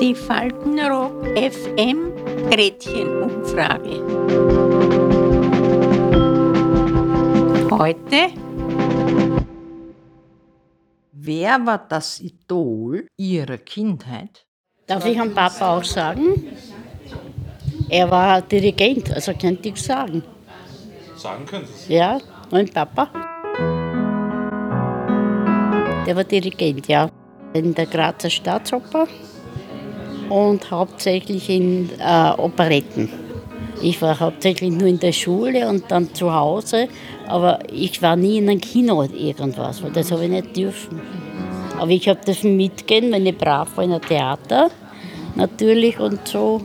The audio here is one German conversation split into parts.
Die Faltenrock FM Gretchenumfrage. Heute Wer war das Idol Ihrer Kindheit? Darf ich am Papa auch sagen? Er war Dirigent, also könnte ich sagen. Sagen können Sie es. Ja, mein Papa. Der war Dirigent, ja. In der Grazer Staatsoper und hauptsächlich in äh, Operetten. Ich war hauptsächlich nur in der Schule und dann zu Hause, aber ich war nie in einem Kino irgendwas, weil das habe ich nicht dürfen. Aber ich habe das mitgehen, wenn ich brav war in einem Theater, natürlich und so.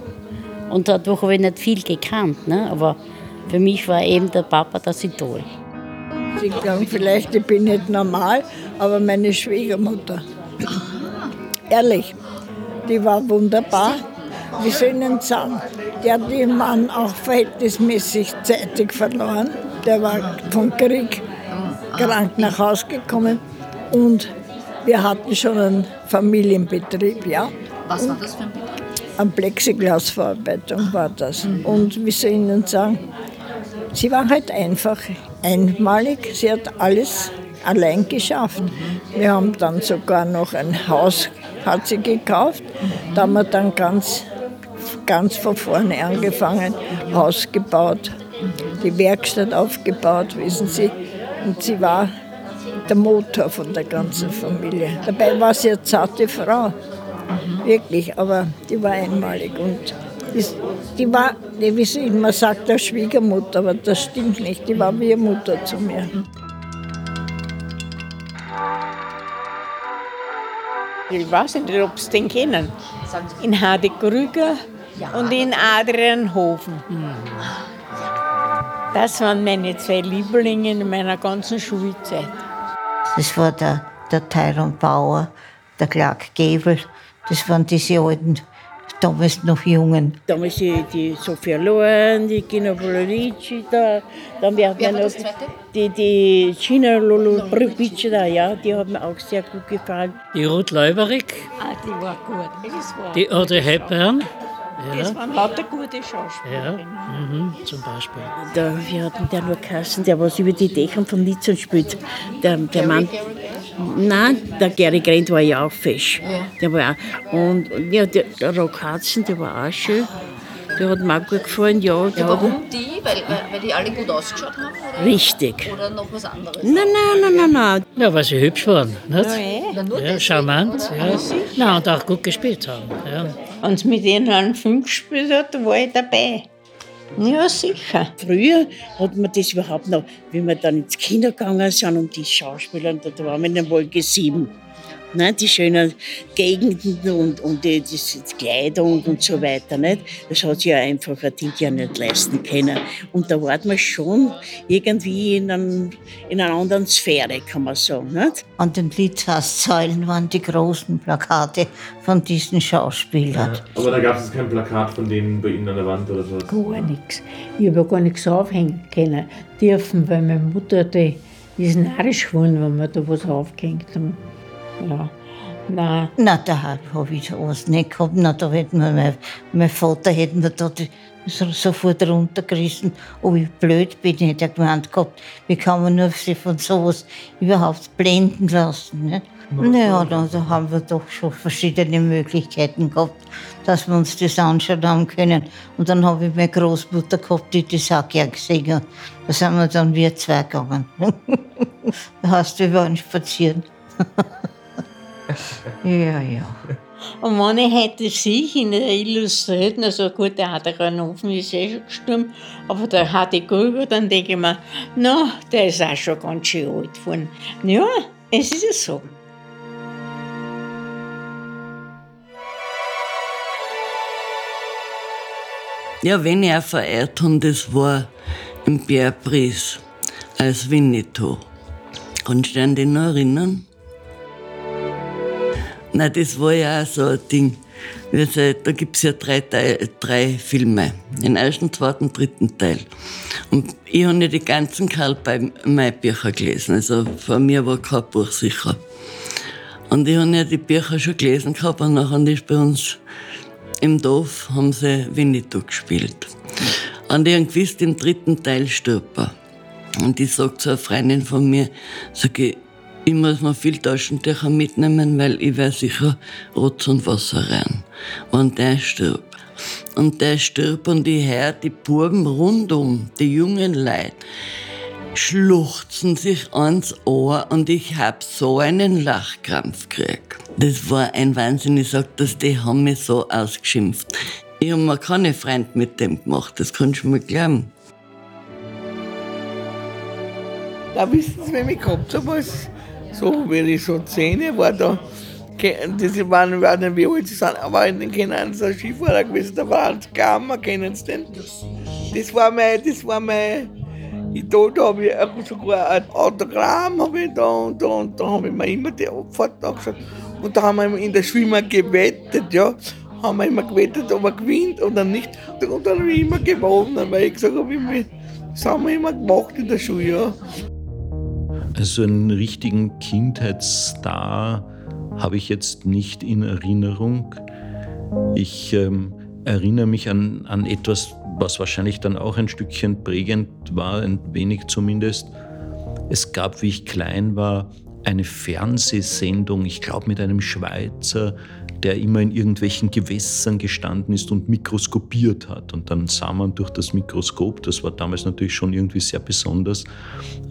Und dadurch habe ich nicht viel gekannt, ne? aber für mich war eben der Papa das Idol. Sie glauben vielleicht, ich bin nicht normal, aber meine Schwiegermutter, ehrlich, die war wunderbar. Wie soll ich Ihnen sagen, die hat ihren Mann auch verhältnismäßig zeitig verloren. Der war vom Krieg krank nach Hause gekommen und wir hatten schon einen Familienbetrieb, ja. Was war das für ein Betrieb? Eine Plexiglasverarbeitung war das. Und wie soll ich Ihnen sagen, sie war halt einfach einmalig. Sie hat alles allein geschafft. Wir haben dann sogar noch ein Haus hat sie gekauft. Da haben wir dann ganz, ganz von vorne angefangen, Haus gebaut, die Werkstatt aufgebaut, wissen Sie. Und sie war der Motor von der ganzen Familie. Dabei war sie eine zarte Frau, wirklich, aber die war einmalig. Und die, die war, die, wie sie immer sagt, der Schwiegermutter, aber das stimmt nicht, die war wie eine Mutter zu mir. Ich weiß nicht, ob Sie den kennen. In Hadekrüger und in Adrianhofen. Das waren meine zwei Lieblinge in meiner ganzen Schulzeit. Das war der, der Tyrone Bauer, der Clark Gable. Das waren diese alten, damals noch Jungen. Damals die, die Sophia Loren, die Gina Polarici da, dann werden wir noch die, die Gina Lollobrigida da, ja, die hat mir auch sehr gut gefallen. Die Ruth Leuberig, Ah, die war gut. Das, war, die Audrey Hepburn, das waren lauter gute Schauspieler. ja, mhm, zum Beispiel. Da, wir hatten der nur Kassen, der was über die Dächer von Nizza spielt. Der, der Mann. Nein, der Gary Grant war ja auch fesch. Der war auch. Und und ja, der, der Rock Hudson, der war auch schön. Der hat mir auch gut gefallen, ja. Hat, Warum die? Weil, weil, weil die alle gut ausgeschaut haben? Oder, richtig. oder noch was anderes? Nein, nein, nein, nein, nein. Ja, weil sie hübsch waren, nicht? Ja, deswegen, charmant, oder? ja. Na, und auch gut gespielt haben. Ja. Und mit denen einen Film gespielt hat, da war ich dabei. Ja, sicher. Früher hat man das überhaupt noch, wie wir dann ins Kino gegangen sind und die Schauspieler, da waren wir in der Wolke 7. Ne, die schönen Gegenden und, und die, die, Kleidung und so weiter. Nicht? Das hat sich ja einfach ein Ding ja nicht leisten können. Und da war man schon irgendwie in, einem, in einer anderen Sphäre, kann man sagen. Nicht? An den Litzhaussäulen waren die großen Plakate von diesen Schauspielern. Aber da gab es kein Plakat von denen bei Ihnen an der Wand oder so. Gar nichts. Ich habe ja gar nichts aufhängen können dürfen, weil meine Mutter, die ist narrisch geworden, wenn wir da was aufgehängt haben. Ja, nein. Na, da habe ich sowas nicht gehabt. Na, da hätten wir, mein, mein Vater hätten wir da sofort runtergerissen. Oh, wie blöd bin ich, der gemeint gehabt. Wie kann man nur sich von sowas überhaupt blenden lassen? Ne? Naja, da, da haben wir doch schon verschiedene Möglichkeiten gehabt, dass wir uns das anschauen haben können. Und dann habe ich meine Großmutter gehabt, die das auch gern gesehen hat. Da sind wir dann wir zwei gegangen. da hast du über spazieren. ja, ja. Und wenn ich heute sehe in der Illustrierten, also gut, der hat einen Ofen, ist eh schon gestorben, aber der hat die Grüber, dann denke ich mir, na, der ist auch schon ganz schön alt geworden. Ja, es ist ja so. Ja, wenn ich auch verehrt habe, das war im Bärpries als Winnetou. Kannst du dich an den noch erinnern? Nein, das war ja auch so ein Ding. Da gibt es ja drei, Teil, drei Filme. Den ersten, zweiten, dritten Teil. Und ich habe nicht die ganzen Karl May Bücher gelesen. Also von mir war kein Buch sicher. Und ich habe ja die Bücher schon gelesen gehabt und nachher ist bei uns im Dorf haben sie Winnetou gespielt. Und ich habe gewusst, im dritten Teil stirbt er. Und ich sage zu einer Freundin von mir, sag ich, ich muss mir viel Taschentücher mitnehmen, weil ich werde sicher Rotz und Wasser rein. Und der stirbt. Und der stirbt und ich höre die Burgen rundum, die jungen Leute, schluchzen sich ans Ohr und ich hab so einen Lachkrampf gekriegt. Das war ein Wahnsinn. Ich sag das, die haben mich so ausgeschimpft. Ich habe mir keine Freunde mit dem gemacht, das kannst du mir glauben. Da wissen Sie, wenn ich gehabt habe, was so, wenn ich so zehn war, da, das waren, ich nicht, wie alt sie sind, aber in den Kindern so ein Skifahrer gewesen, da waren sie Gamma, kennen Sie den? Das war mein, das war mein, Idol, da habe ich sogar ein Autogramm habe ich da und da und da habe ich mir immer die Abfahrt angeschaut. Und da haben wir in der Schwimmer gewettet, ja. Haben wir immer gewettet, ob er gewinnt oder nicht. Und dann habe ich immer gewonnen, weil ich gesagt habe, das haben wir immer gemacht in der Schule, ja. Also einen richtigen Kindheitsstar habe ich jetzt nicht in Erinnerung. Ich ähm, erinnere mich an, an etwas, was wahrscheinlich dann auch ein Stückchen prägend war, ein wenig zumindest. Es gab, wie ich klein war, eine Fernsehsendung, ich glaube mit einem Schweizer, der immer in irgendwelchen Gewässern gestanden ist und mikroskopiert hat. Und dann sah man durch das Mikroskop, das war damals natürlich schon irgendwie sehr besonders,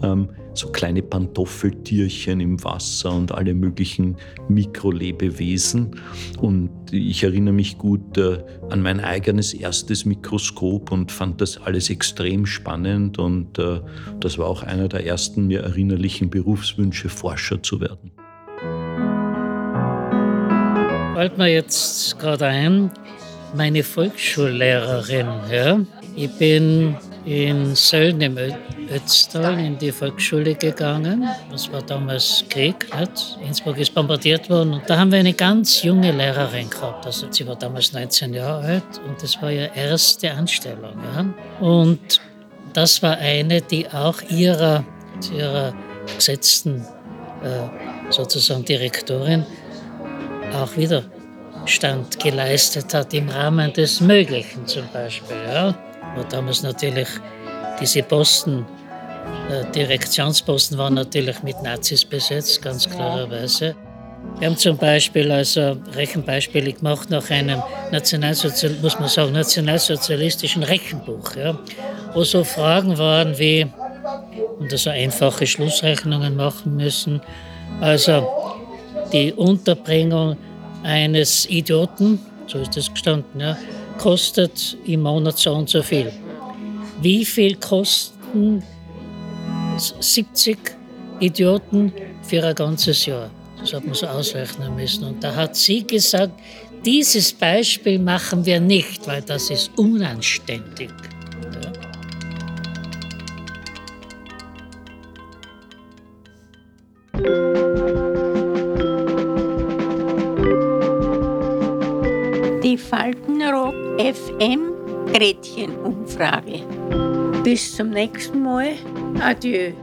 ähm, so kleine Pantoffeltierchen im Wasser und alle möglichen Mikrolebewesen. Und ich erinnere mich gut äh, an mein eigenes erstes Mikroskop und fand das alles extrem spannend. Und äh, das war auch einer der ersten mir erinnerlichen Berufswünsche, Forscher zu werden. Fällt mir jetzt gerade ein, meine Volksschullehrerin. Ja? Ich bin in Sölln im Ötztal in die Volksschule gegangen. Das war damals Krieg. Nicht? Innsbruck ist bombardiert worden. Und da haben wir eine ganz junge Lehrerin gehabt. Also sie war damals 19 Jahre alt und das war ihre erste Anstellung. Ja? Und das war eine, die auch ihrer, ihrer gesetzten äh, sozusagen Direktorin auch Widerstand geleistet hat im Rahmen des Möglichen zum Beispiel. Ja. Und damals natürlich diese Posten, äh, Direktionsposten waren natürlich mit Nazis besetzt, ganz klarerweise. Wir haben zum Beispiel, also Rechenbeispiele gemacht nach einem Nationalsozial muss man sagen, nationalsozialistischen Rechenbuch, ja, wo so Fragen waren wie, und also einfache Schlussrechnungen machen müssen, also die Unterbringung eines Idioten, so ist das gestanden, ja, kostet im Monat so und so viel. Wie viel kosten 70 Idioten für ein ganzes Jahr? Das hat man so ausrechnen müssen. Und da hat sie gesagt, dieses Beispiel machen wir nicht, weil das ist unanständig. Faltenrock FM Gretchen-Umfrage. Bis zum nächsten Mal. Adieu.